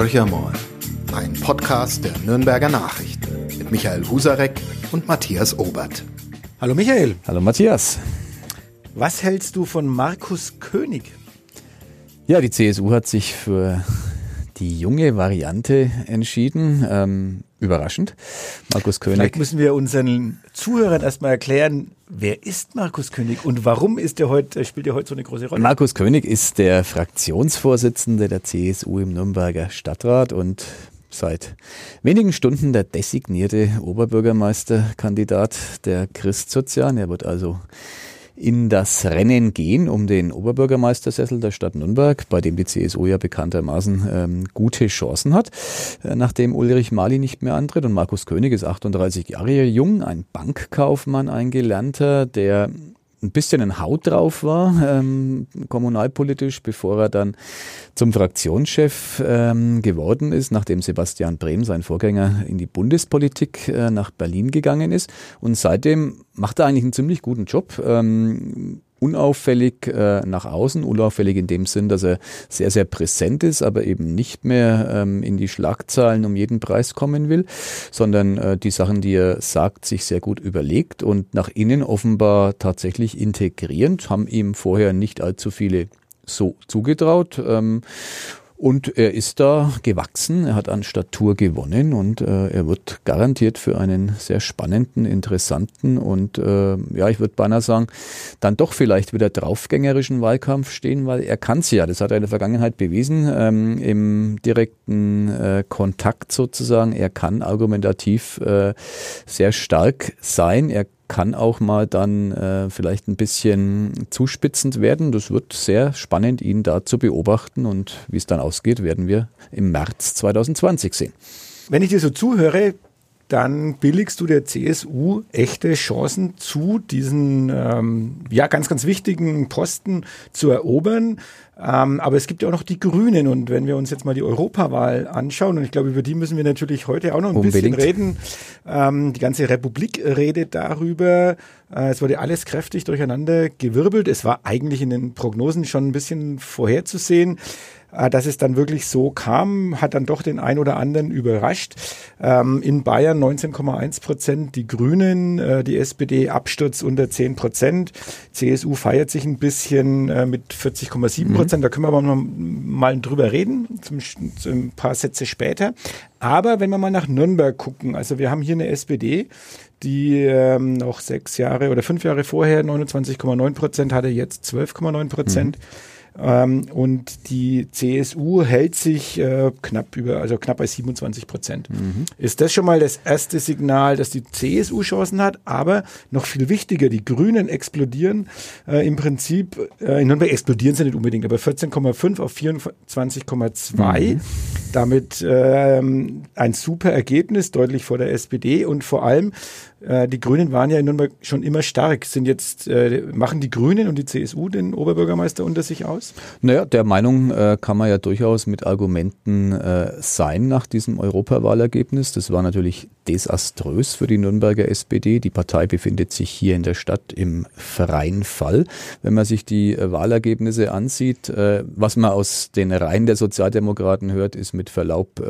Horcher mal, ein Podcast der Nürnberger Nachrichten mit Michael Husarek und Matthias Obert. Hallo Michael. Hallo Matthias. Was hältst du von Markus König? Ja, die CSU hat sich für die junge Variante entschieden. Ähm, überraschend. Markus König. Vielleicht müssen wir unseren Zuhörern erstmal erklären, wer ist Markus König und warum ist er heute, spielt er heute so eine große Rolle? Markus König ist der Fraktionsvorsitzende der CSU im Nürnberger Stadtrat und seit wenigen Stunden der designierte Oberbürgermeisterkandidat der Christsozialen. Er wird also in das Rennen gehen um den Oberbürgermeistersessel der Stadt Nürnberg, bei dem die CSU ja bekanntermaßen ähm, gute Chancen hat, äh, nachdem Ulrich Mali nicht mehr antritt. Und Markus König ist 38 Jahre jung, ein Bankkaufmann, ein Gelernter, der ein bisschen ein Haut drauf war, ähm, kommunalpolitisch, bevor er dann zum Fraktionschef ähm, geworden ist, nachdem Sebastian Brehm, sein Vorgänger, in die Bundespolitik äh, nach Berlin gegangen ist. Und seitdem macht er eigentlich einen ziemlich guten Job. Ähm, unauffällig äh, nach außen, unauffällig in dem Sinn, dass er sehr, sehr präsent ist, aber eben nicht mehr ähm, in die Schlagzeilen um jeden Preis kommen will, sondern äh, die Sachen, die er sagt, sich sehr gut überlegt und nach innen offenbar tatsächlich integrierend, haben ihm vorher nicht allzu viele so zugetraut. Ähm, und er ist da gewachsen, er hat an Statur gewonnen und äh, er wird garantiert für einen sehr spannenden, interessanten und äh, ja, ich würde beinahe sagen, dann doch vielleicht wieder draufgängerischen Wahlkampf stehen, weil er kann es ja, das hat er in der Vergangenheit bewiesen, ähm, im direkten äh, Kontakt sozusagen. Er kann argumentativ äh, sehr stark sein, er kann auch mal dann äh, vielleicht ein bisschen zuspitzend werden. Das wird sehr spannend, ihn da zu beobachten und wie es dann ausgeht, werden wir im März 2020 sehen. Wenn ich dir so zuhöre, dann billigst du der CSU echte Chancen zu, diesen ähm, ja ganz, ganz wichtigen Posten zu erobern. Ähm, aber es gibt ja auch noch die Grünen und wenn wir uns jetzt mal die Europawahl anschauen, und ich glaube, über die müssen wir natürlich heute auch noch ein Unbedingt. bisschen reden. Ähm, die ganze Republik redet darüber. Äh, es wurde alles kräftig durcheinander gewirbelt. Es war eigentlich in den Prognosen schon ein bisschen vorherzusehen. Äh, dass es dann wirklich so kam, hat dann doch den ein oder anderen überrascht. Ähm, in Bayern 19,1 Prozent, die Grünen, äh, die SPD Absturz unter 10 Prozent, CSU feiert sich ein bisschen äh, mit 40,7 Prozent. Mhm. Da können wir aber noch mal drüber reden, zum, zum ein paar Sätze später. Aber wenn wir mal nach Nürnberg gucken, also wir haben hier eine SPD, die ähm, noch sechs Jahre oder fünf Jahre vorher 29,9 Prozent hatte, jetzt 12,9 Prozent. Mhm. Ähm, und die CSU hält sich äh, knapp über, also knapp bei 27 Prozent. Mhm. Ist das schon mal das erste Signal, dass die CSU Chancen hat? Aber noch viel wichtiger, die Grünen explodieren äh, im Prinzip, äh, in Nürnberg explodieren sie nicht unbedingt, aber 14,5 auf 24,2. Mhm. Damit ähm, ein super Ergebnis, deutlich vor der SPD und vor allem äh, die Grünen waren ja in Nürnberg schon immer stark. Sind jetzt, äh, machen die Grünen und die CSU den Oberbürgermeister unter sich aus? Naja, der Meinung äh, kann man ja durchaus mit Argumenten äh, sein nach diesem Europawahlergebnis. Das war natürlich desaströs für die Nürnberger SPD. Die Partei befindet sich hier in der Stadt im freien Fall. Wenn man sich die äh, Wahlergebnisse ansieht, was man aus den Reihen der Sozialdemokraten hört, ist mit Verlaub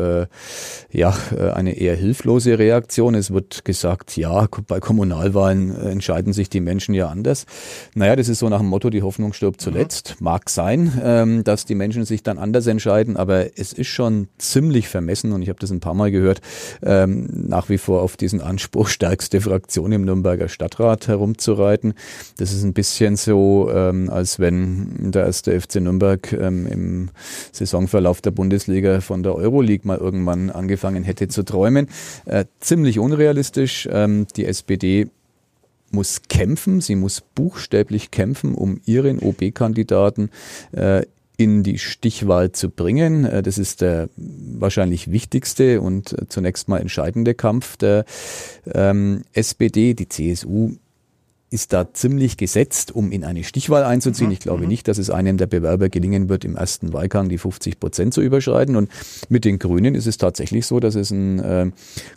ja eine eher hilflose Reaktion. Es wird gesagt, ja, bei Kommunalwahlen äh, entscheiden sich die Menschen ja anders. Naja, das ist so nach dem Motto, die Hoffnung stirbt zuletzt. Mhm. Mag sein, ähm, dass die Menschen sich dann anders entscheiden, aber es ist schon ziemlich vermessen und ich habe das ein paar Mal gehört, ähm, nach wie vor auf diesen Anspruch, stärkste Fraktion im Nürnberger Stadtrat herumzureiten. Das ist ein bisschen so, ähm, als wenn der erste FC Nürnberg ähm, im Saisonverlauf der Bundesliga von der Euroleague mal irgendwann angefangen hätte zu träumen. Äh, ziemlich unrealistisch. Ähm, die SPD muss kämpfen, sie muss buchstäblich kämpfen, um ihren OB-Kandidaten äh, in die Stichwahl zu bringen. Äh, das ist der wahrscheinlich wichtigste und äh, zunächst mal entscheidende Kampf der ähm, SPD. Die CSU ist da ziemlich gesetzt, um in eine Stichwahl einzuziehen. Mhm. Ich glaube mhm. nicht, dass es einem der Bewerber gelingen wird, im ersten Wahlgang die 50 Prozent zu überschreiten. Und mit den Grünen ist es tatsächlich so, dass es einen äh,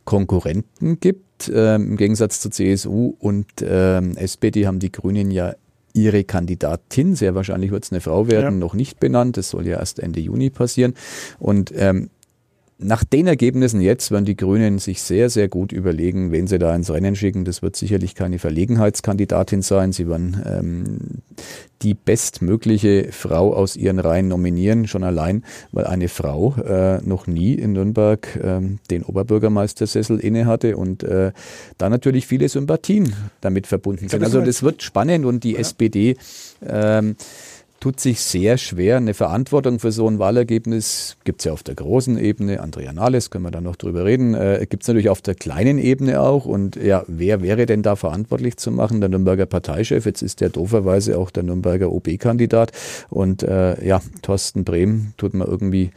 Konkurrenten gibt. Äh, Im Gegensatz zur CSU und äh, SPD haben die Grünen ja ihre Kandidatin, sehr wahrscheinlich wird es eine Frau werden, ja. noch nicht benannt. Das soll ja erst Ende Juni passieren. Und ähm, nach den Ergebnissen jetzt werden die Grünen sich sehr, sehr gut überlegen, wen sie da ins Rennen schicken. Das wird sicherlich keine Verlegenheitskandidatin sein. Sie werden ähm, die bestmögliche Frau aus ihren Reihen nominieren, schon allein, weil eine Frau äh, noch nie in Nürnberg äh, den Oberbürgermeistersessel innehatte und äh, da natürlich viele Sympathien damit verbunden sind. Also das wird spannend und die ja. SPD ähm, tut sich sehr schwer. Eine Verantwortung für so ein Wahlergebnis gibt es ja auf der großen Ebene. Andrea Nahles, können wir da noch drüber reden. Äh, gibt es natürlich auf der kleinen Ebene auch. Und ja, wer wäre denn da verantwortlich zu machen? Der Nürnberger Parteichef. Jetzt ist der dooferweise auch der Nürnberger OB-Kandidat. Und äh, ja, Thorsten Brehm tut mir irgendwie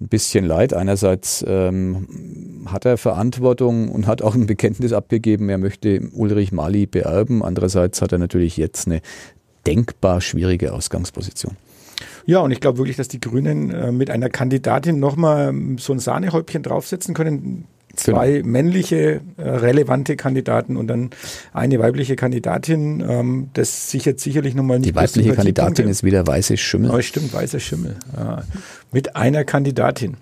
ein bisschen leid. Einerseits ähm, hat er Verantwortung und hat auch ein Bekenntnis abgegeben, er möchte Ulrich Mali beerben. Andererseits hat er natürlich jetzt eine denkbar schwierige Ausgangsposition. Ja, und ich glaube wirklich, dass die Grünen äh, mit einer Kandidatin nochmal ähm, so ein Sahnehäubchen draufsetzen können. Zwei genau. männliche, äh, relevante Kandidaten und dann eine weibliche Kandidatin. Ähm, das sichert sicherlich nochmal nicht. Die weibliche Kandidatin ist wieder weiße Schimmel. Oh, stimmt, weiße Schimmel. Ja. Mit einer Kandidatin.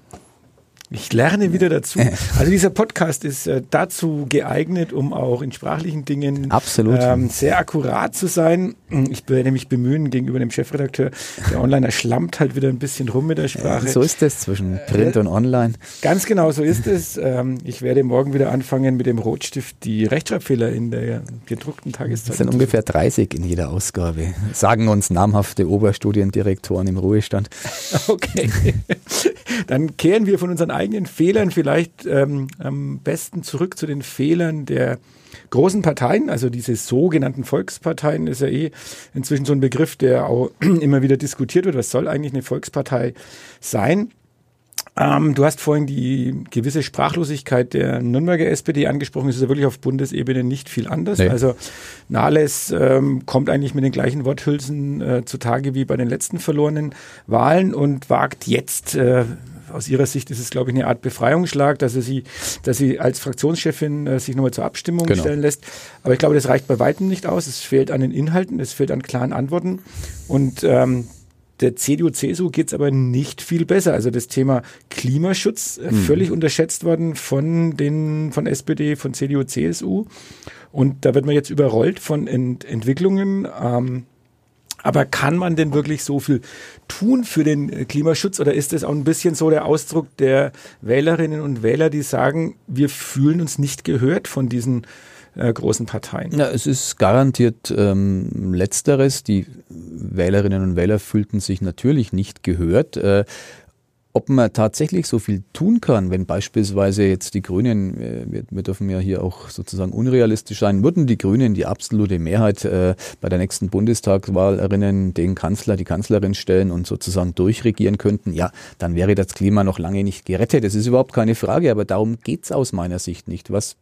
Ich lerne wieder dazu. Also dieser Podcast ist äh, dazu geeignet, um auch in sprachlichen Dingen Absolut. Ähm, sehr akkurat zu sein. Ich werde mich bemühen gegenüber dem Chefredakteur. Der Onliner schlammt halt wieder ein bisschen rum mit der Sprache. so ist es zwischen Print äh, und Online. Ganz genau so ist es. Ähm, ich werde morgen wieder anfangen, mit dem Rotstift die Rechtschreibfehler in der gedruckten Tageszeit. Das sind ungefähr 30 in jeder Ausgabe. Sagen uns namhafte Oberstudiendirektoren im Ruhestand. Okay. Dann kehren wir von unseren eigenen Fehlern vielleicht ähm, am besten zurück zu den Fehlern der großen Parteien, also diese sogenannten Volksparteien ist ja eh inzwischen so ein Begriff, der auch immer wieder diskutiert wird. Was soll eigentlich eine Volkspartei sein? Ähm, du hast vorhin die gewisse Sprachlosigkeit der Nürnberger SPD angesprochen. Es ist ja wirklich auf Bundesebene nicht viel anders. Nee. Also Nahles ähm, kommt eigentlich mit den gleichen Worthülsen äh, zutage wie bei den letzten verlorenen Wahlen und wagt jetzt äh, aus Ihrer Sicht ist es, glaube ich, eine Art Befreiungsschlag, dass sie, dass sie als Fraktionschefin äh, sich nochmal zur Abstimmung genau. stellen lässt. Aber ich glaube, das reicht bei weitem nicht aus. Es fehlt an den Inhalten, es fehlt an klaren Antworten. Und ähm, der CDU, CSU geht es aber nicht viel besser. Also das Thema Klimaschutz äh, mhm. völlig unterschätzt worden von den von SPD, von CDU, CSU. Und da wird man jetzt überrollt von Ent Entwicklungen. Ähm, aber kann man denn wirklich so viel tun für den äh, Klimaschutz oder ist das auch ein bisschen so der Ausdruck der Wählerinnen und Wähler, die sagen, wir fühlen uns nicht gehört von diesen äh, großen Parteien? Ja, es ist garantiert ähm, letzteres. Die Wählerinnen und Wähler fühlten sich natürlich nicht gehört. Äh, ob man tatsächlich so viel tun kann, wenn beispielsweise jetzt die Grünen, äh, wir, wir, dürfen ja hier auch sozusagen unrealistisch sein, würden die Grünen die absolute Mehrheit äh, bei der nächsten Bundestagswahl erinnern, den Kanzler, die Kanzlerin stellen und sozusagen durchregieren könnten, ja, dann wäre das Klima noch lange nicht gerettet. Das ist überhaupt keine Frage, aber darum geht's aus meiner Sicht nicht. Was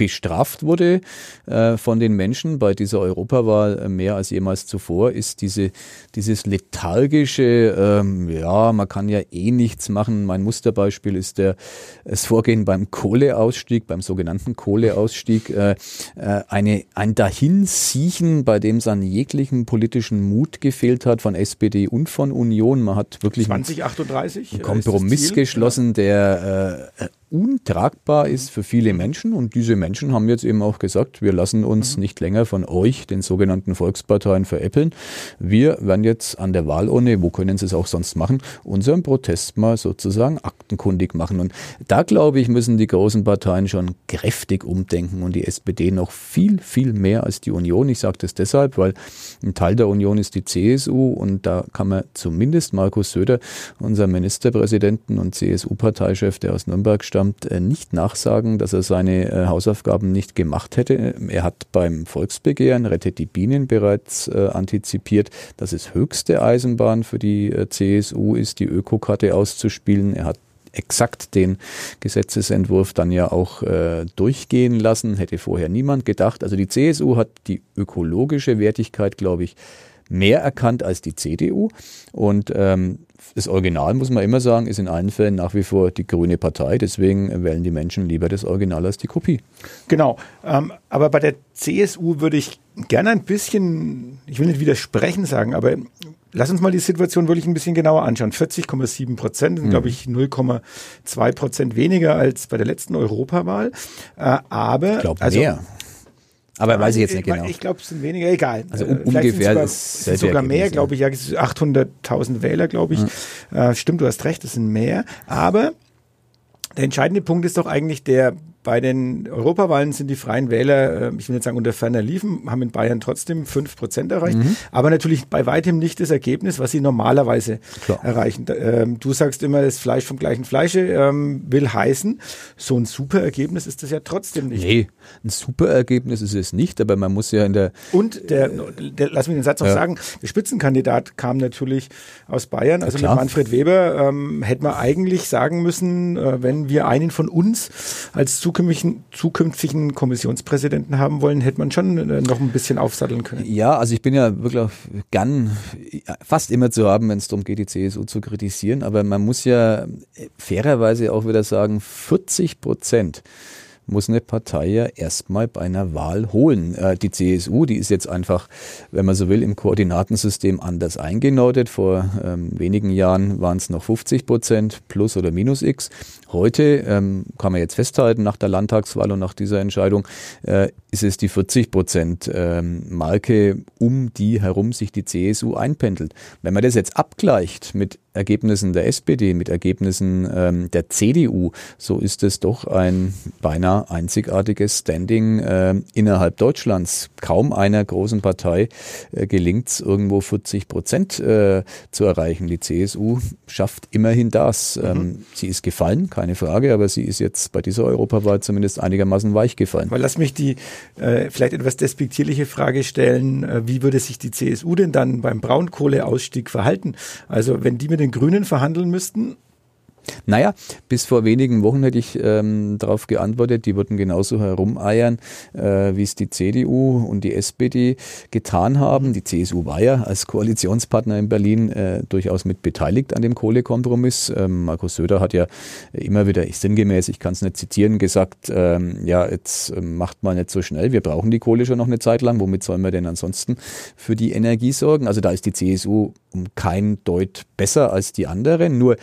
bestraft wurde äh, von den Menschen bei dieser Europawahl äh, mehr als jemals zuvor, ist diese, dieses lethargische, ähm, ja, man kann ja eh nichts machen. Mein Musterbeispiel ist der, das Vorgehen beim Kohleausstieg, beim sogenannten Kohleausstieg, äh, äh, eine, ein Dahinsiechen, bei dem es an jeglichen politischen Mut gefehlt hat von SPD und von Union. Man hat wirklich 2038 einen Kompromiss geschlossen, der äh, untragbar ist für viele Menschen. Und diese Menschen haben jetzt eben auch gesagt, wir lassen uns mhm. nicht länger von euch, den sogenannten Volksparteien, veräppeln. Wir werden jetzt an der Wahlurne, wo können sie es auch sonst machen, unseren Protest mal sozusagen aktenkundig machen. Und da, glaube ich, müssen die großen Parteien schon kräftig umdenken und die SPD noch viel, viel mehr als die Union. Ich sage das deshalb, weil ein Teil der Union ist die CSU und da kann man zumindest Markus Söder, unser Ministerpräsidenten und CSU-Parteichef, der aus Nürnberg stammt, insgesamt äh, nicht nachsagen, dass er seine äh, Hausaufgaben nicht gemacht hätte. Er hat beim Volksbegehren Rettet die Bienen bereits äh, antizipiert, dass es höchste Eisenbahn für die CSU ist, die Ökokarte auszuspielen. Er hat exakt den Gesetzesentwurf dann ja auch äh, durchgehen lassen, hätte vorher niemand gedacht. Also die CSU hat die ökologische Wertigkeit, glaube ich, mehr erkannt als die CDU. Und ähm, das Original, muss man immer sagen, ist in allen Fällen nach wie vor die grüne Partei. Deswegen wählen die Menschen lieber das Original als die Kopie. Genau. Ähm, aber bei der CSU würde ich gerne ein bisschen, ich will nicht widersprechen sagen, aber lass uns mal die Situation wirklich ein bisschen genauer anschauen. 40,7 Prozent sind, mhm. glaube ich, 0,2 Prozent weniger als bei der letzten Europawahl. Äh, aber. Ich glaube, also, mehr. Aber weiß ich jetzt nicht genau. Ich glaube, es sind weniger, egal. Also um, ungefähr sogar, ist sind sogar mehr, glaube ich. Ja, 800.000 Wähler, glaube ich. Mhm. Äh, stimmt, du hast recht, es sind mehr. Aber der entscheidende Punkt ist doch eigentlich der bei den Europawahlen sind die Freien Wähler, äh, ich will nicht sagen unter ferner liefen, haben in Bayern trotzdem fünf Prozent erreicht, mhm. aber natürlich bei weitem nicht das Ergebnis, was sie normalerweise Klar. erreichen. Ähm, du sagst immer, das Fleisch vom gleichen Fleische ähm, will heißen, so ein super Ergebnis ist das ja trotzdem nicht. Nee, ein super Ergebnis ist es nicht, aber man muss ja in der... Und der, der lass mich den Satz noch ja. sagen, der Spitzenkandidat kam natürlich aus Bayern, also ja, mit Manfred Weber ähm, hätte man eigentlich sagen müssen, äh, wenn wir einen von uns als zukünftigen, zukünftigen Kommissionspräsidenten haben wollen, hätte man schon äh, noch ein bisschen aufsatteln können. Ja, also ich bin ja wirklich gern fast immer zu haben, wenn es darum geht, die CSU zu kritisieren. Aber man muss ja fairerweise auch wieder sagen, 40 Prozent muss eine Partei ja erstmal bei einer Wahl holen. Äh, die CSU, die ist jetzt einfach, wenn man so will, im Koordinatensystem anders eingenordet. Vor ähm, wenigen Jahren waren es noch 50 Prozent plus oder minus X. Heute ähm, kann man jetzt festhalten, nach der Landtagswahl und nach dieser Entscheidung, äh, ist es die 40 Prozent ähm, Marke, um die herum sich die CSU einpendelt. Wenn man das jetzt abgleicht mit Ergebnissen der SPD, mit Ergebnissen ähm, der CDU, so ist es doch ein beinahe einzigartiges Standing äh, innerhalb Deutschlands. Kaum einer großen Partei äh, gelingt es, irgendwo 40 Prozent äh, zu erreichen. Die CSU schafft immerhin das. Mhm. Ähm, sie ist gefallen, keine Frage, aber sie ist jetzt bei dieser Europawahl zumindest einigermaßen weich gefallen. Weil lass mich die äh, vielleicht etwas despektierliche Frage stellen, äh, wie würde sich die CSU denn dann beim Braunkohleausstieg verhalten? Also wenn die mit den Grünen verhandeln müssten, naja, bis vor wenigen Wochen hätte ich ähm, darauf geantwortet, die würden genauso herumeiern, äh, wie es die CDU und die SPD getan haben. Die CSU war ja als Koalitionspartner in Berlin äh, durchaus mit beteiligt an dem Kohlekompromiss. Ähm, Markus Söder hat ja immer wieder, ich sinngemäß, ich kann es nicht zitieren, gesagt, ähm, ja, jetzt äh, macht mal nicht so schnell, wir brauchen die Kohle schon noch eine Zeit lang, womit sollen wir denn ansonsten für die Energie sorgen? Also da ist die CSU um kein Deut besser als die anderen, nur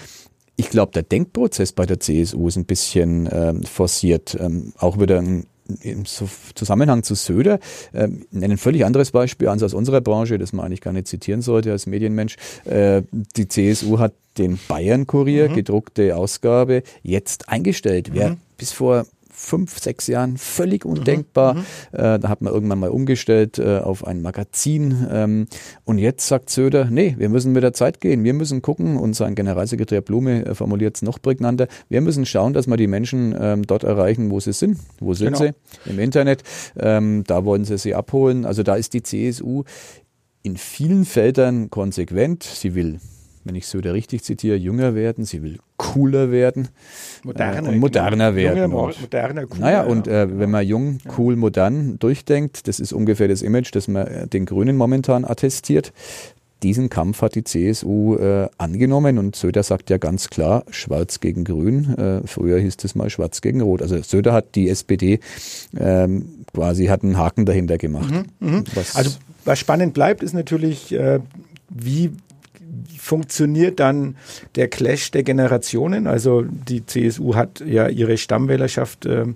ich glaube, der Denkprozess bei der CSU ist ein bisschen ähm, forciert. Ähm, auch wieder ein im Zusammenhang zu Söder, äh, ein völlig anderes Beispiel als aus unserer Branche, das man eigentlich gar nicht zitieren sollte als Medienmensch. Äh, die CSU hat den Bayern-Kurier, mhm. gedruckte Ausgabe, jetzt eingestellt. Wer mhm. bis vor fünf, sechs Jahren völlig mhm, undenkbar. Mhm, äh, da hat man irgendwann mal umgestellt äh, auf ein Magazin. Ähm, und jetzt sagt Söder, nee, wir müssen mit der Zeit gehen. Wir müssen gucken, und sein Generalsekretär Blume äh, formuliert es noch prägnanter, wir müssen schauen, dass wir die Menschen ähm, dort erreichen, wo sie sind. Wo sind genau. sie? Im Internet. Ähm, da wollen sie sie abholen. Also da ist die CSU in vielen Feldern konsequent. Sie will wenn ich Söder richtig zitiere, jünger werden, sie will cooler werden moderner, äh, und moderner werden. Junge, und, moderner, cooler, naja, und äh, wenn man jung, cool, modern durchdenkt, das ist ungefähr das Image, das man äh, den Grünen momentan attestiert. Diesen Kampf hat die CSU äh, angenommen und Söder sagt ja ganz klar, schwarz gegen grün. Äh, früher hieß es mal schwarz gegen rot. Also Söder hat die SPD ähm, quasi hat einen Haken dahinter gemacht. Mhm, mh. was also was spannend bleibt, ist natürlich, äh, wie funktioniert dann der Clash der Generationen. Also die CSU hat ja ihre Stammwählerschaft ähm,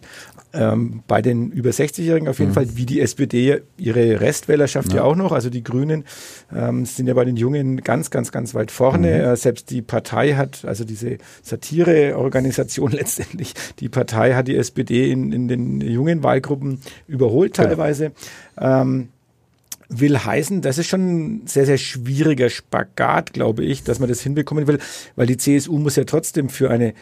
ähm, bei den über 60-Jährigen auf jeden mhm. Fall, wie die SPD ihre Restwählerschaft ja, ja auch noch. Also die Grünen ähm, sind ja bei den Jungen ganz, ganz, ganz weit vorne. Mhm. Äh, selbst die Partei hat, also diese Satireorganisation letztendlich, die Partei hat die SPD in, in den jungen Wahlgruppen überholt teilweise. Ja. Ähm, will heißen, das ist schon ein sehr, sehr schwieriger Spagat, glaube ich, dass man das hinbekommen will, weil die CSU muss ja trotzdem für eine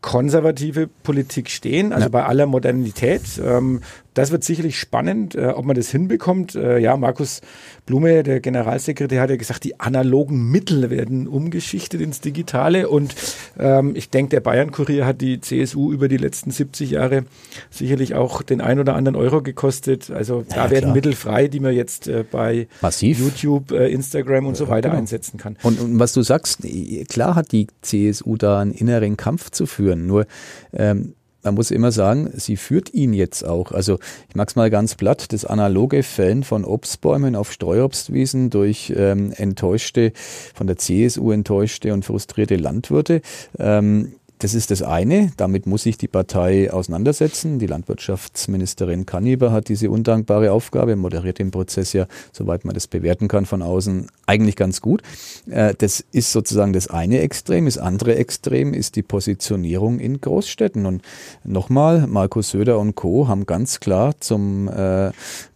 konservative Politik stehen, also ja. bei aller Modernität. Ähm, das wird sicherlich spannend, äh, ob man das hinbekommt. Äh, ja, Markus Blume, der Generalsekretär, hat ja gesagt, die analogen Mittel werden umgeschichtet ins Digitale. Und ähm, ich denke, der Bayern-Kurier hat die CSU über die letzten 70 Jahre sicherlich auch den ein oder anderen Euro gekostet. Also da ja, werden klar. Mittel frei, die man jetzt äh, bei Massiv. YouTube, äh, Instagram und so weiter genau. einsetzen kann. Und, und, was du sagst, klar hat die CSU da einen inneren Kampf zu führen. Nur ähm, man muss immer sagen, sie führt ihn jetzt auch. Also ich mag's mal ganz platt, das analoge Fällen von Obstbäumen auf Streuobstwiesen durch ähm, enttäuschte, von der CSU enttäuschte und frustrierte Landwirte. Ähm, das ist das eine. Damit muss sich die Partei auseinandersetzen. Die Landwirtschaftsministerin Kanniber hat diese undankbare Aufgabe, moderiert den Prozess ja, soweit man das bewerten kann von außen, eigentlich ganz gut. Äh, das ist sozusagen das eine Extrem. Das andere Extrem ist die Positionierung in Großstädten. Und nochmal, Markus Söder und Co. haben ganz klar zum äh,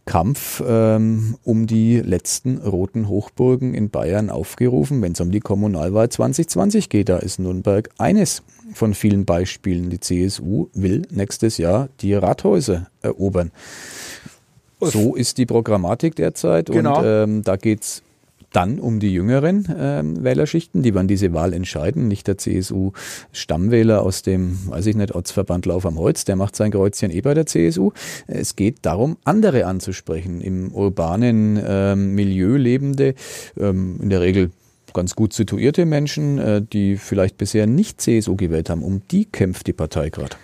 Kampf ähm, um die letzten roten Hochburgen in Bayern aufgerufen, wenn es um die Kommunalwahl 2020 geht. Da ist Nürnberg eines von vielen Beispielen. Die CSU will nächstes Jahr die Rathäuser erobern. So ist die Programmatik derzeit genau. und ähm, da geht's dann um die jüngeren ähm, Wählerschichten, die werden diese Wahl entscheiden, nicht der CSU-Stammwähler aus dem, weiß ich nicht, Ortsverband Lauf am Holz, der macht sein Kreuzchen eh bei der CSU. Es geht darum, andere anzusprechen, im urbanen ähm, Milieu lebende, ähm, in der Regel ganz gut situierte Menschen, äh, die vielleicht bisher nicht CSU gewählt haben. Um die kämpft die Partei gerade.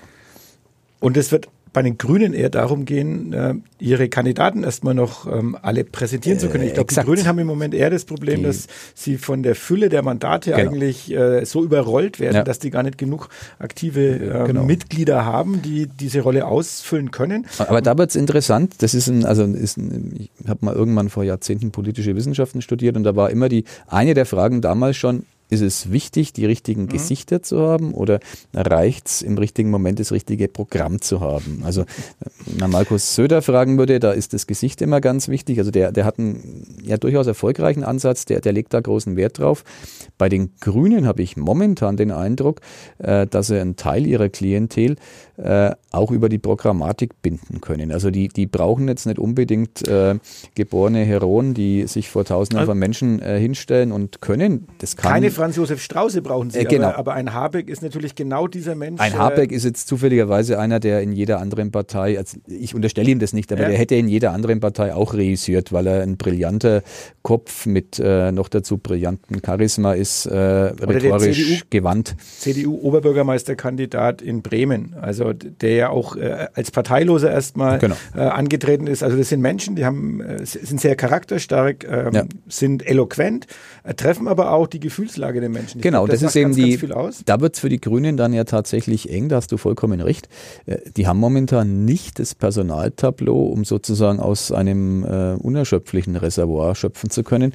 Und es wird bei den Grünen eher darum gehen, äh, ihre Kandidaten erstmal noch ähm, alle präsentieren zu können. Ich glaube, die Grünen haben im Moment eher das Problem, die, dass sie von der Fülle der Mandate genau. eigentlich äh, so überrollt werden, ja. dass die gar nicht genug aktive äh, genau. Mitglieder haben, die diese Rolle ausfüllen können. Aber da wird es interessant. Das ist ein, also ist ein, ich habe mal irgendwann vor Jahrzehnten politische Wissenschaften studiert und da war immer die eine der Fragen damals schon, ist es wichtig, die richtigen mhm. Gesichter zu haben oder reicht es im richtigen Moment, das richtige Programm zu haben? Also, wenn Markus Söder fragen würde, da ist das Gesicht immer ganz wichtig. Also, der, der hat einen ja durchaus erfolgreichen Ansatz, der, der legt da großen Wert drauf. Bei den Grünen habe ich momentan den Eindruck, äh, dass er einen Teil ihrer Klientel äh, auch über die Programmatik binden können. Also, die, die brauchen jetzt nicht unbedingt äh, geborene Heroen, die sich vor Tausenden also, von Menschen äh, hinstellen und können. Das kann. Keine Franz Josef Strauße brauchen Sie, äh, genau. aber, aber, ein Habeck ist natürlich genau dieser Mensch. Ein Habeck äh, ist jetzt zufälligerweise einer, der in jeder anderen Partei, also ich unterstelle ihm das nicht, aber ja. der hätte in jeder anderen Partei auch reüssiert, weil er ein brillanter Kopf mit noch dazu brillanten Charisma ist, rhetorisch CDU, gewandt. CDU-Oberbürgermeisterkandidat in Bremen, also der ja auch äh, als Parteiloser erstmal genau. äh, angetreten ist. Also das sind Menschen, die haben, äh, sind sehr charakterstark, ähm, ja. sind eloquent, äh, treffen aber auch die Gefühlslage der Menschen. Ich genau, glaub, das, das ist eben ganz, die, ganz da wird es für die Grünen dann ja tatsächlich eng, da hast du vollkommen recht. Äh, die haben momentan nicht das Personaltableau, um sozusagen aus einem äh, unerschöpflichen Reservoir schöpfen zu können.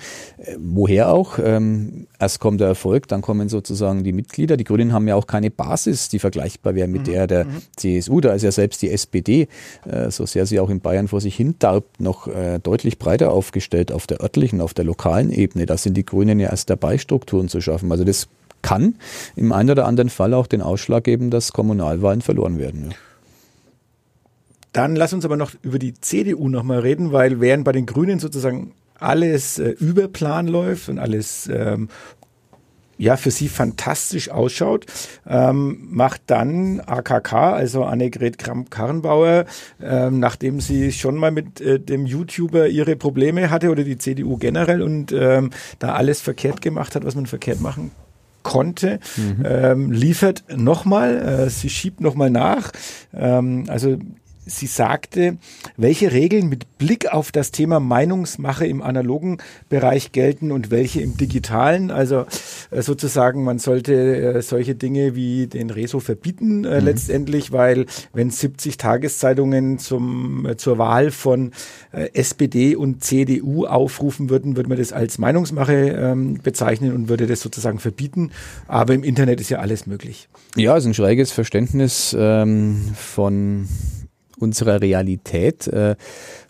Woher auch? Ähm, erst kommt der Erfolg, dann kommen sozusagen die Mitglieder. Die Grünen haben ja auch keine Basis, die vergleichbar wäre mit mhm. der der mhm. CSU. Da ist ja selbst die SPD, äh, so sehr sie auch in Bayern vor sich hin darbt, noch äh, deutlich breiter aufgestellt auf der örtlichen, auf der lokalen Ebene. Da sind die Grünen ja erst dabei, Strukturen zu schaffen. Also das kann im einen oder anderen Fall auch den Ausschlag geben, dass Kommunalwahlen verloren werden. Ja. Dann lass uns aber noch über die CDU nochmal reden, weil während bei den Grünen sozusagen alles äh, über Plan läuft und alles ähm, ja für sie fantastisch ausschaut, ähm, macht dann AKK, also Annegret Kramp-Karrenbauer, ähm, nachdem sie schon mal mit äh, dem YouTuber ihre Probleme hatte oder die CDU generell und ähm, da alles verkehrt gemacht hat, was man verkehrt machen konnte, mhm. ähm, liefert nochmal, äh, sie schiebt nochmal nach. Ähm, also sie sagte, welche Regeln mit Blick auf das Thema Meinungsmache im analogen Bereich gelten und welche im digitalen. Also äh, sozusagen, man sollte äh, solche Dinge wie den Reso verbieten äh, mhm. letztendlich, weil wenn 70 Tageszeitungen zum, äh, zur Wahl von äh, SPD und CDU aufrufen würden, würde man das als Meinungsmache ähm, bezeichnen und würde das sozusagen verbieten. Aber im Internet ist ja alles möglich. Ja, es ist ein schräges Verständnis ähm, von unserer Realität. Äh,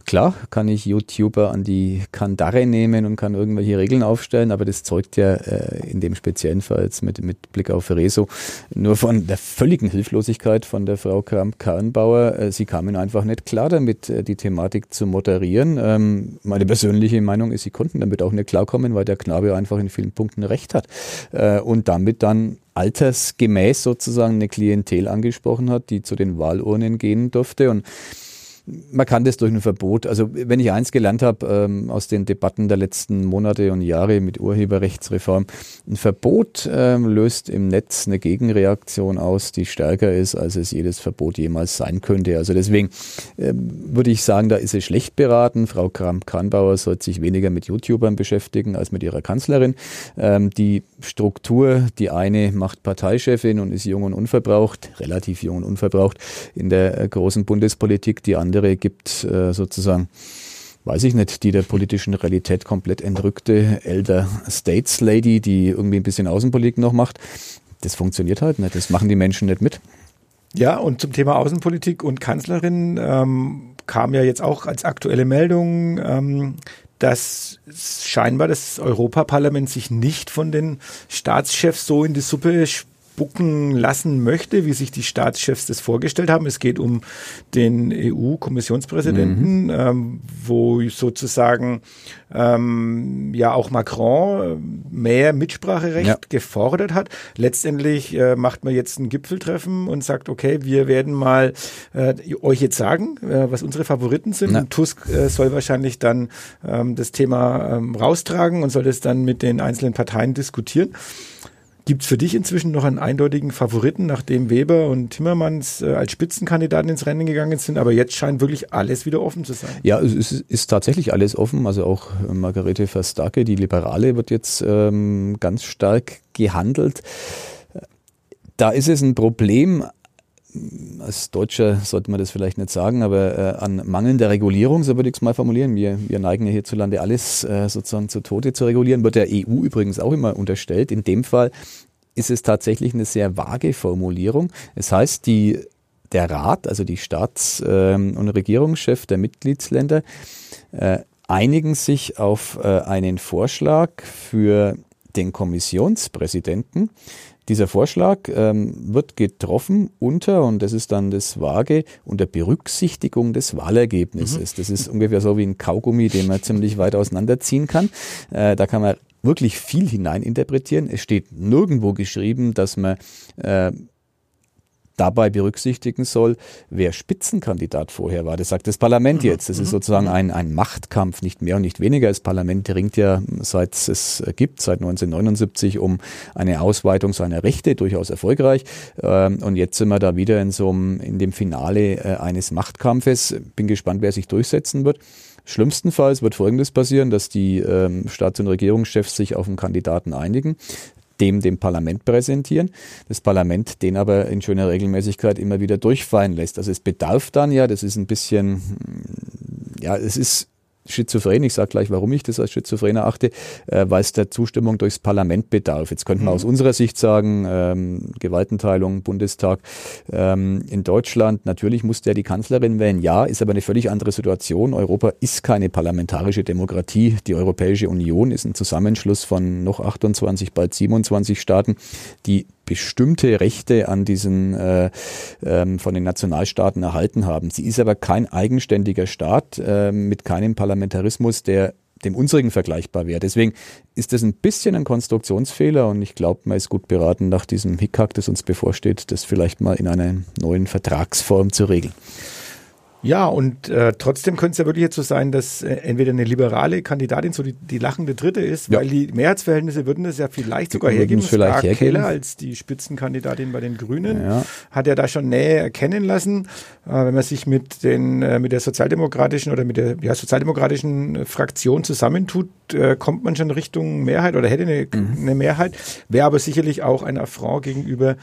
klar kann ich YouTuber an die Kandare nehmen und kann irgendwelche Regeln aufstellen, aber das zeugt ja äh, in dem speziellen Fall jetzt mit, mit Blick auf Rezo nur von der völligen Hilflosigkeit von der Frau Kramp-Karrenbauer. Äh, sie kamen einfach nicht klar damit, äh, die Thematik zu moderieren. Ähm, meine persönliche Meinung ist, sie konnten damit auch nicht klarkommen, weil der Knabe einfach in vielen Punkten recht hat äh, und damit dann altersgemäß sozusagen eine Klientel angesprochen hat, die zu den Wahlurnen gehen durfte. Und man kann das durch ein Verbot, also wenn ich eins gelernt habe ähm, aus den Debatten der letzten Monate und Jahre mit Urheberrechtsreform, ein Verbot ähm, löst im Netz eine Gegenreaktion aus, die stärker ist, als es jedes Verbot jemals sein könnte. Also deswegen ähm, würde ich sagen, da ist es schlecht beraten. Frau Kramp-Kranbauer sollte sich weniger mit YouTubern beschäftigen als mit ihrer Kanzlerin. Ähm, die Struktur, die eine macht Parteichefin und ist jung und unverbraucht, relativ jung und unverbraucht in der äh, großen Bundespolitik, die andere andere gibt äh, sozusagen, weiß ich nicht, die der politischen Realität komplett entrückte Elder States Lady, die irgendwie ein bisschen Außenpolitik noch macht. Das funktioniert halt nicht. Das machen die Menschen nicht mit. Ja, und zum Thema Außenpolitik und Kanzlerin ähm, kam ja jetzt auch als aktuelle Meldung, ähm, dass scheinbar das Europaparlament sich nicht von den Staatschefs so in die Suppe spucken lassen möchte, wie sich die Staatschefs das vorgestellt haben. Es geht um den EU-Kommissionspräsidenten, mhm. ähm, wo sozusagen ähm, ja auch Macron mehr Mitspracherecht ja. gefordert hat. Letztendlich äh, macht man jetzt ein Gipfeltreffen und sagt, okay, wir werden mal äh, euch jetzt sagen, äh, was unsere Favoriten sind. Ja. Tusk äh, soll wahrscheinlich dann ähm, das Thema ähm, raustragen und soll das dann mit den einzelnen Parteien diskutieren. Gibt es für dich inzwischen noch einen eindeutigen Favoriten, nachdem Weber und Timmermans äh, als Spitzenkandidaten ins Rennen gegangen sind? Aber jetzt scheint wirklich alles wieder offen zu sein. Ja, es ist, ist tatsächlich alles offen. Also auch äh, Margarete Verstake, die Liberale, wird jetzt ähm, ganz stark gehandelt. Da ist es ein Problem, als Deutscher sollte man das vielleicht nicht sagen, aber äh, an mangelnder Regulierung, so würde ich es mal formulieren. Wir, wir neigen ja hierzulande alles äh, sozusagen zu Tode zu regulieren, wird der EU übrigens auch immer unterstellt. In dem Fall ist es tatsächlich eine sehr vage Formulierung. Es heißt, die, der Rat, also die Staats- äh, und Regierungschef der Mitgliedsländer, äh, einigen sich auf äh, einen Vorschlag für den Kommissionspräsidenten, dieser Vorschlag ähm, wird getroffen unter, und das ist dann das Vage, unter Berücksichtigung des Wahlergebnisses. Mhm. Das ist ungefähr so wie ein Kaugummi, den man ziemlich weit auseinanderziehen kann. Äh, da kann man wirklich viel hineininterpretieren. Es steht nirgendwo geschrieben, dass man äh, dabei berücksichtigen soll, wer Spitzenkandidat vorher war. Das sagt das Parlament mhm. jetzt. Das ist mhm. sozusagen mhm. ein, ein Machtkampf, nicht mehr und nicht weniger. Das Parlament ringt ja, seit es gibt, seit 1979, um eine Ausweitung seiner Rechte, durchaus erfolgreich. Ähm, und jetzt sind wir da wieder in so einem, in dem Finale äh, eines Machtkampfes. Bin gespannt, wer sich durchsetzen wird. Schlimmstenfalls wird Folgendes passieren, dass die ähm, Staats- und Regierungschefs sich auf einen Kandidaten einigen dem dem Parlament präsentieren, das Parlament den aber in schöner Regelmäßigkeit immer wieder durchfallen lässt. Also es bedarf dann ja, das ist ein bisschen, ja, es ist schizophren. Ich sage gleich, warum ich das als schizophren erachte, äh, weil es der Zustimmung durchs Parlament bedarf. Jetzt könnte man mhm. aus unserer Sicht sagen, ähm, Gewaltenteilung, Bundestag ähm, in Deutschland, natürlich muss der die Kanzlerin wählen, ja, ist aber eine völlig andere Situation. Europa ist keine parlamentarische Demokratie. Die Europäische Union ist ein Zusammenschluss von noch 28, bald 27 Staaten, die bestimmte Rechte an diesen äh, ähm, von den Nationalstaaten erhalten haben. Sie ist aber kein eigenständiger Staat äh, mit keinem Parlamentarismus, der dem unsrigen vergleichbar wäre. Deswegen ist das ein bisschen ein Konstruktionsfehler und ich glaube, man ist gut beraten, nach diesem Hickhack, das uns bevorsteht, das vielleicht mal in einer neuen Vertragsform zu regeln. Ja, und äh, trotzdem könnte es ja wirklich jetzt so sein, dass äh, entweder eine liberale Kandidatin so die, die lachende Dritte ist, ja. weil die Mehrheitsverhältnisse würden das ja vielleicht sogar hergeben. Vielleicht hergeben. Keller als die Spitzenkandidatin bei den Grünen ja. hat ja da schon näher erkennen lassen. Äh, wenn man sich mit den äh, mit der sozialdemokratischen oder mit der ja, sozialdemokratischen Fraktion zusammentut, äh, kommt man schon Richtung Mehrheit oder hätte eine, mhm. eine Mehrheit. Wäre aber sicherlich auch ein Affront gegenüber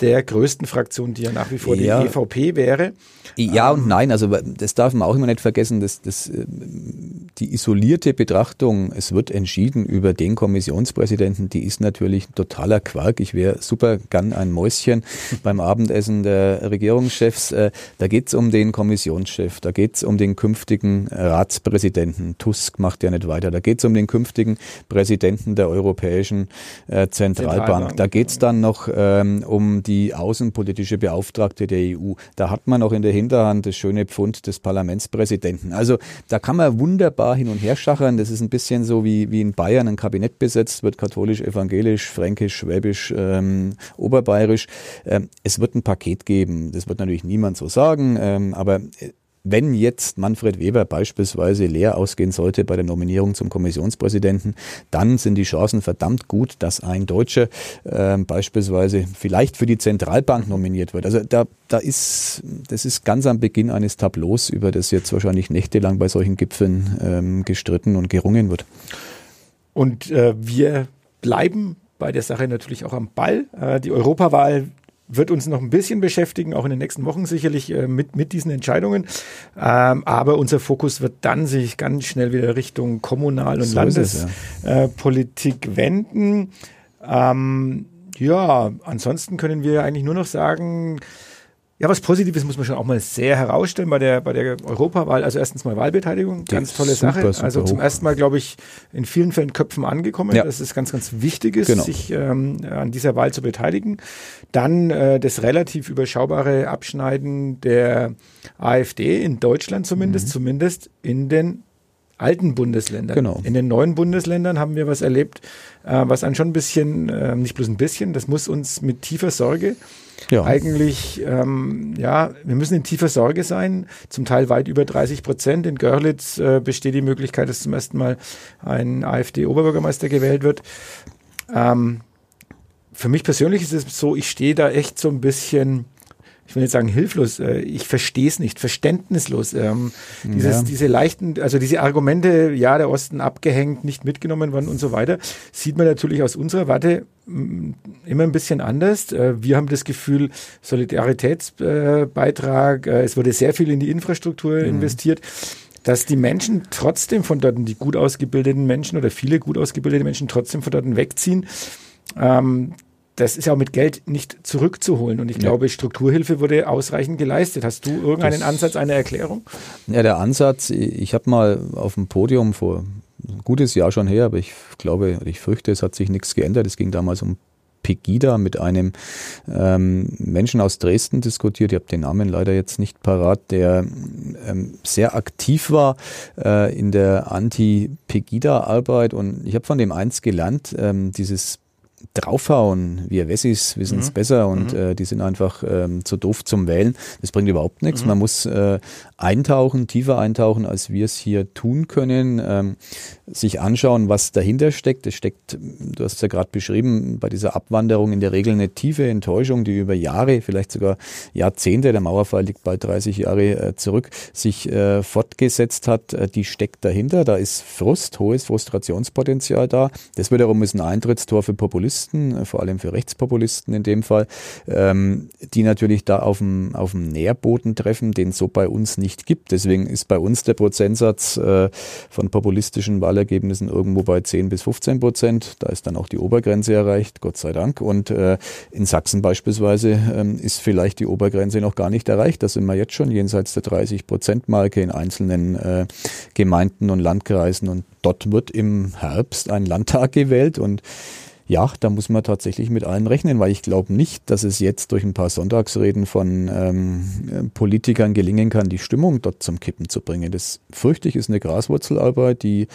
der größten Fraktion, die ja nach wie vor ja. die EVP wäre. Ja und ähm, nein, also das darf man auch immer nicht vergessen, dass, dass äh, die isolierte Betrachtung, es wird entschieden über den Kommissionspräsidenten, die ist natürlich totaler Quark. Ich wäre super gern ein Mäuschen beim Abendessen der Regierungschefs. Äh, da geht es um den Kommissionschef, da geht es um den künftigen Ratspräsidenten. Tusk macht ja nicht weiter. Da geht es um den künftigen Präsidenten der Europäischen äh, Zentralbank. Zentralbank. Da geht es dann noch ähm, um die außenpolitische Beauftragte der EU. Da hat man auch in der Hinterhand das schöne Pfund des Parlamentspräsidenten. Also da kann man wunderbar hin und her schachern. Das ist ein bisschen so wie, wie in Bayern ein Kabinett besetzt wird, katholisch, evangelisch, fränkisch, schwäbisch, ähm, oberbayerisch. Ähm, es wird ein Paket geben. Das wird natürlich niemand so sagen, ähm, aber äh, wenn jetzt Manfred Weber beispielsweise leer ausgehen sollte bei der Nominierung zum Kommissionspräsidenten, dann sind die Chancen verdammt gut, dass ein Deutscher äh, beispielsweise vielleicht für die Zentralbank nominiert wird. Also da, da ist, das ist ganz am Beginn eines Tableaus, über das jetzt wahrscheinlich nächtelang bei solchen Gipfeln ähm, gestritten und gerungen wird. Und äh, wir bleiben bei der Sache natürlich auch am Ball. Äh, die Europawahl wird uns noch ein bisschen beschäftigen, auch in den nächsten Wochen sicherlich äh, mit, mit diesen Entscheidungen. Ähm, aber unser Fokus wird dann sich ganz schnell wieder Richtung Kommunal- und so Landespolitik ja. äh, wenden. Ähm, ja, ansonsten können wir eigentlich nur noch sagen, ja, was Positives muss man schon auch mal sehr herausstellen bei der, bei der Europawahl. Also erstens mal Wahlbeteiligung, ganz tolle super, Sache. Super also zum ersten Mal, glaube ich, in vielen Fällen Köpfen angekommen, ja. dass es ganz, ganz wichtig ist, genau. sich ähm, an dieser Wahl zu beteiligen. Dann äh, das relativ überschaubare Abschneiden der AfD in Deutschland zumindest, mhm. zumindest in den alten Bundesländern. Genau. In den neuen Bundesländern haben wir was erlebt, äh, was an schon ein bisschen, äh, nicht bloß ein bisschen, das muss uns mit tiefer Sorge ja. eigentlich, ähm, ja, wir müssen in tiefer Sorge sein, zum Teil weit über 30 Prozent. In Görlitz äh, besteht die Möglichkeit, dass zum ersten Mal ein AfD-Oberbürgermeister gewählt wird. Ähm, für mich persönlich ist es so, ich stehe da echt so ein bisschen ich will nicht sagen hilflos, äh, ich verstehe es nicht, verständnislos. Ähm, dieses, ja. Diese leichten, also diese Argumente, ja, der Osten abgehängt, nicht mitgenommen worden und so weiter, sieht man natürlich aus unserer Warte mm, immer ein bisschen anders. Äh, wir haben das Gefühl, Solidaritätsbeitrag, äh, es wurde sehr viel in die Infrastruktur mhm. investiert dass die Menschen trotzdem von dort, die gut ausgebildeten Menschen oder viele gut ausgebildete Menschen trotzdem von dort wegziehen. Ähm, das ist ja auch mit Geld nicht zurückzuholen. Und ich ja. glaube, Strukturhilfe wurde ausreichend geleistet. Hast du irgendeinen das, Ansatz, eine Erklärung? Ja, der Ansatz, ich habe mal auf dem Podium vor ein gutes Jahr schon her, aber ich glaube, ich fürchte, es hat sich nichts geändert. Es ging damals um Pegida mit einem ähm, Menschen aus Dresden diskutiert. Ich habe den Namen leider jetzt nicht parat, der ähm, sehr aktiv war äh, in der Anti-Pegida-Arbeit. Und ich habe von dem eins gelernt, ähm, dieses draufhauen. Wir Wessis wissen es mhm. besser und mhm. äh, die sind einfach ähm, zu doof zum Wählen. Das bringt überhaupt nichts. Mhm. Man muss äh, eintauchen, tiefer eintauchen, als wir es hier tun können, ähm, sich anschauen, was dahinter steckt. Es steckt, du hast es ja gerade beschrieben, bei dieser Abwanderung in der Regel eine tiefe Enttäuschung, die über Jahre, vielleicht sogar Jahrzehnte, der Mauerfall liegt bald 30 Jahre äh, zurück, sich äh, fortgesetzt hat. Äh, die steckt dahinter. Da ist Frust, hohes Frustrationspotenzial da. Das wiederum ist ein Eintrittstor für Populisten, äh, vor allem für Rechtspopulisten in dem Fall, ähm, die natürlich da auf dem, auf dem Nährboden treffen, den so bei uns nicht nicht gibt. Deswegen ist bei uns der Prozentsatz äh, von populistischen Wahlergebnissen irgendwo bei 10 bis 15 Prozent. Da ist dann auch die Obergrenze erreicht, Gott sei Dank. Und äh, in Sachsen beispielsweise ähm, ist vielleicht die Obergrenze noch gar nicht erreicht. Da sind wir jetzt schon jenseits der 30 Prozent Marke in einzelnen äh, Gemeinden und Landkreisen. Und dort wird im Herbst ein Landtag gewählt und ja, da muss man tatsächlich mit allem rechnen, weil ich glaube nicht, dass es jetzt durch ein paar Sonntagsreden von ähm, Politikern gelingen kann, die Stimmung dort zum Kippen zu bringen. Das fürchte ich ist eine Graswurzelarbeit, die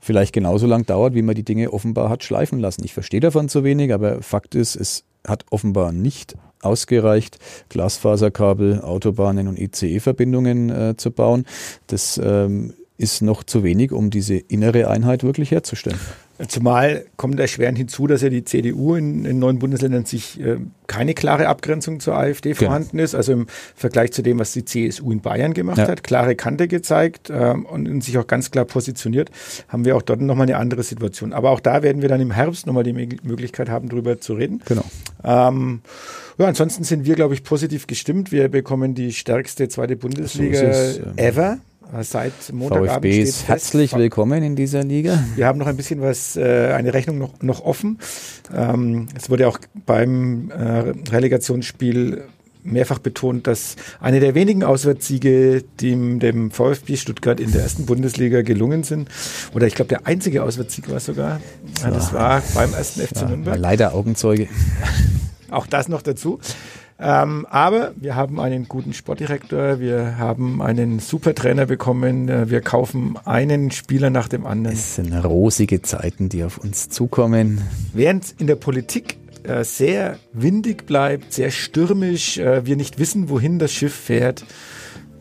vielleicht genauso lang dauert, wie man die Dinge offenbar hat schleifen lassen. Ich verstehe davon zu wenig, aber Fakt ist, es hat offenbar nicht ausgereicht, Glasfaserkabel, Autobahnen und ICE-Verbindungen äh, zu bauen. Das ähm, ist noch zu wenig, um diese innere Einheit wirklich herzustellen. Zumal kommt erschwerend hinzu, dass ja die CDU in, in neuen Bundesländern sich äh, keine klare Abgrenzung zur AfD genau. vorhanden ist. Also im Vergleich zu dem, was die CSU in Bayern gemacht ja. hat, klare Kante gezeigt ähm, und, und, sich auch ganz klar positioniert, haben wir auch dort nochmal eine andere Situation. Aber auch da werden wir dann im Herbst nochmal die Möglichkeit haben, darüber zu reden. Genau. Ähm, Ja, ansonsten sind wir, glaube ich, positiv gestimmt. Wir bekommen die stärkste zweite Bundesliga so es, ähm, ever. Seit Montagabend VfB ist herzlich willkommen in dieser Liga. Wir haben noch ein bisschen was, äh, eine Rechnung noch, noch offen. Ähm, es wurde auch beim äh, Relegationsspiel mehrfach betont, dass eine der wenigen Auswärtssiege dem, dem VfB Stuttgart in der ersten Bundesliga gelungen sind. Oder ich glaube, der einzige Auswärtssieg war sogar. Ja, das war beim ersten FC Nürnberg. Leider Augenzeuge. Auch das noch dazu. Ähm, aber wir haben einen guten Sportdirektor, wir haben einen super Trainer bekommen, äh, wir kaufen einen Spieler nach dem anderen. Es sind rosige Zeiten, die auf uns zukommen. Während in der Politik äh, sehr windig bleibt, sehr stürmisch, äh, wir nicht wissen, wohin das Schiff fährt,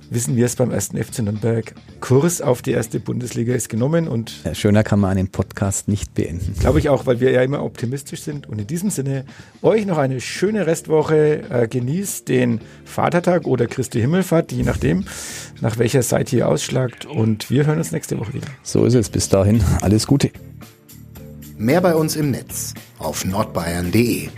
wissen wir es beim ersten FC Nürnberg. Kurs auf die erste Bundesliga ist genommen und ja, schöner kann man einen Podcast nicht beenden. Glaube ich auch, weil wir ja immer optimistisch sind. Und in diesem Sinne euch noch eine schöne Restwoche. Äh, genießt den Vatertag oder Christi Himmelfahrt, je nachdem, nach welcher Seite ihr ausschlagt. Und wir hören uns nächste Woche wieder. So ist es. Bis dahin alles Gute. Mehr bei uns im Netz auf nordbayern.de